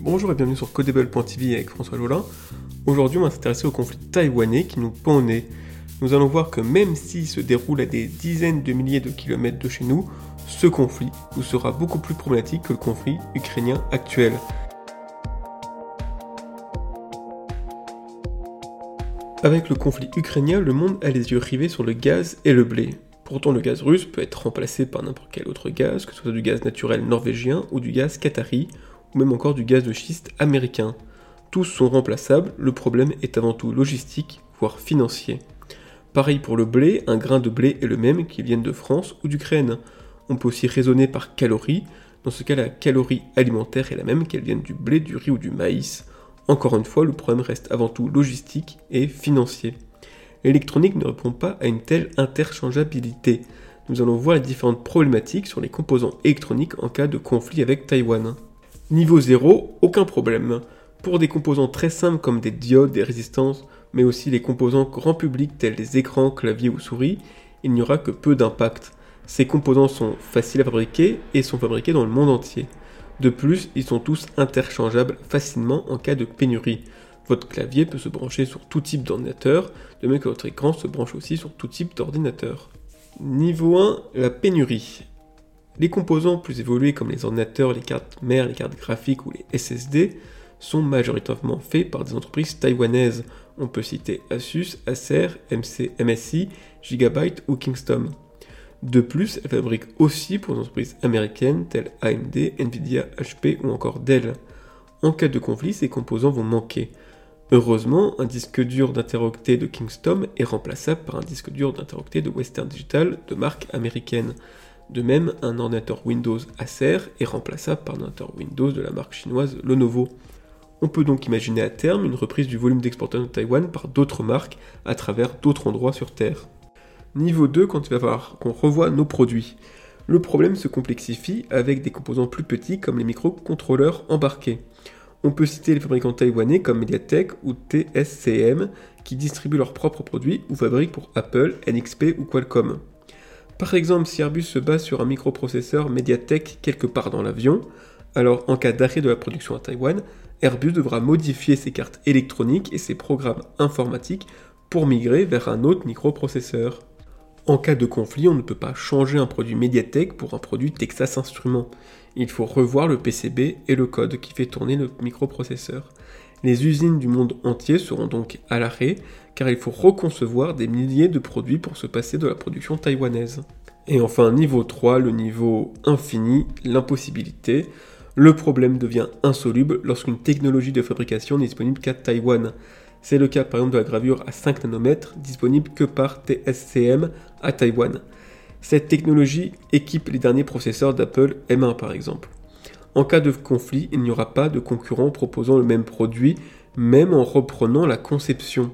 Bonjour et bienvenue sur Codable.tv avec François Jolin. Aujourd'hui, on va s'intéresser au conflit taïwanais qui nous pend au nez. Nous allons voir que même s'il se déroule à des dizaines de milliers de kilomètres de chez nous, ce conflit nous sera beaucoup plus problématique que le conflit ukrainien actuel. Avec le conflit ukrainien, le monde a les yeux rivés sur le gaz et le blé. Pourtant, le gaz russe peut être remplacé par n'importe quel autre gaz, que ce soit du gaz naturel norvégien ou du gaz qatari, ou même encore du gaz de schiste américain. Tous sont remplaçables, le problème est avant tout logistique, voire financier. Pareil pour le blé, un grain de blé est le même qu'il vienne de France ou d'Ukraine. On peut aussi raisonner par calories, dans ce cas la calorie alimentaire est la même qu'elle vienne du blé, du riz ou du maïs. Encore une fois, le problème reste avant tout logistique et financier. L'électronique ne répond pas à une telle interchangeabilité. Nous allons voir les différentes problématiques sur les composants électroniques en cas de conflit avec Taïwan. Niveau 0, aucun problème. Pour des composants très simples comme des diodes, des résistances, mais aussi les composants grand public tels les écrans, claviers ou souris, il n'y aura que peu d'impact. Ces composants sont faciles à fabriquer et sont fabriqués dans le monde entier. De plus, ils sont tous interchangeables facilement en cas de pénurie. Votre clavier peut se brancher sur tout type d'ordinateur, de même que votre écran se branche aussi sur tout type d'ordinateur. Niveau 1, la pénurie. Les composants plus évolués comme les ordinateurs, les cartes mères, les cartes graphiques ou les SSD sont majoritairement faits par des entreprises taïwanaises. On peut citer Asus, Acer, MC, MSI, Gigabyte ou Kingston. De plus, elles fabriquent aussi pour des entreprises américaines telles AMD, Nvidia, HP ou encore Dell. En cas de conflit, ces composants vont manquer. Heureusement, un disque dur d'interoctet de Kingston est remplaçable par un disque dur d'interoctet de Western Digital de marque américaine. De même, un ordinateur Windows Acer est remplaçable par un ordinateur Windows de la marque chinoise Lenovo. On peut donc imaginer à terme une reprise du volume d'exportation de Taïwan par d'autres marques à travers d'autres endroits sur Terre. Niveau 2, quand il va nos produits. Le problème se complexifie avec des composants plus petits comme les microcontrôleurs embarqués. On peut citer les fabricants taïwanais comme Mediatek ou TSCM qui distribuent leurs propres produits ou fabriquent pour Apple, NXP ou Qualcomm. Par exemple, si Airbus se base sur un microprocesseur Mediatek quelque part dans l'avion, alors en cas d'arrêt de la production à Taïwan, Airbus devra modifier ses cartes électroniques et ses programmes informatiques pour migrer vers un autre microprocesseur. En cas de conflit, on ne peut pas changer un produit Mediatek pour un produit Texas Instruments. Il faut revoir le PCB et le code qui fait tourner le microprocesseur. Les usines du monde entier seront donc à l'arrêt car il faut reconcevoir des milliers de produits pour se passer de la production taïwanaise. Et enfin, niveau 3, le niveau infini, l'impossibilité. Le problème devient insoluble lorsqu'une technologie de fabrication n'est disponible qu'à Taïwan. C'est le cas par exemple de la gravure à 5 nanomètres, disponible que par TSCM à Taïwan. Cette technologie équipe les derniers processeurs d'Apple M1 par exemple. En cas de conflit, il n'y aura pas de concurrent proposant le même produit, même en reprenant la conception.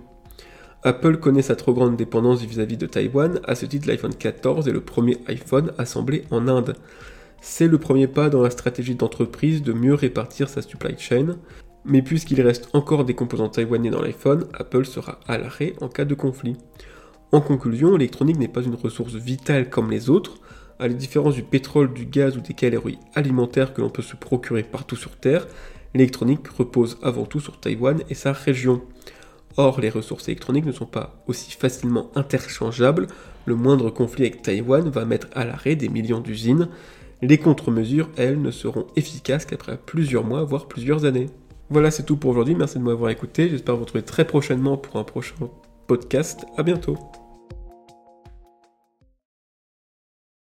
Apple connaît sa trop grande dépendance vis-à-vis de Taïwan, à ce titre l'iPhone 14 est le premier iPhone assemblé en Inde. C'est le premier pas dans la stratégie d'entreprise de mieux répartir sa supply chain, mais puisqu'il reste encore des composants taïwanais dans l'iPhone, Apple sera à l'arrêt en cas de conflit. En conclusion, l'électronique n'est pas une ressource vitale comme les autres, à la différence du pétrole, du gaz ou des calories alimentaires que l'on peut se procurer partout sur Terre, l'électronique repose avant tout sur Taïwan et sa région. Or, les ressources électroniques ne sont pas aussi facilement interchangeables, le moindre conflit avec Taïwan va mettre à l'arrêt des millions d'usines, les contre-mesures, elles, ne seront efficaces qu'après plusieurs mois, voire plusieurs années. Voilà, c'est tout pour aujourd'hui. Merci de m'avoir écouté. J'espère vous retrouver très prochainement pour un prochain podcast. À bientôt.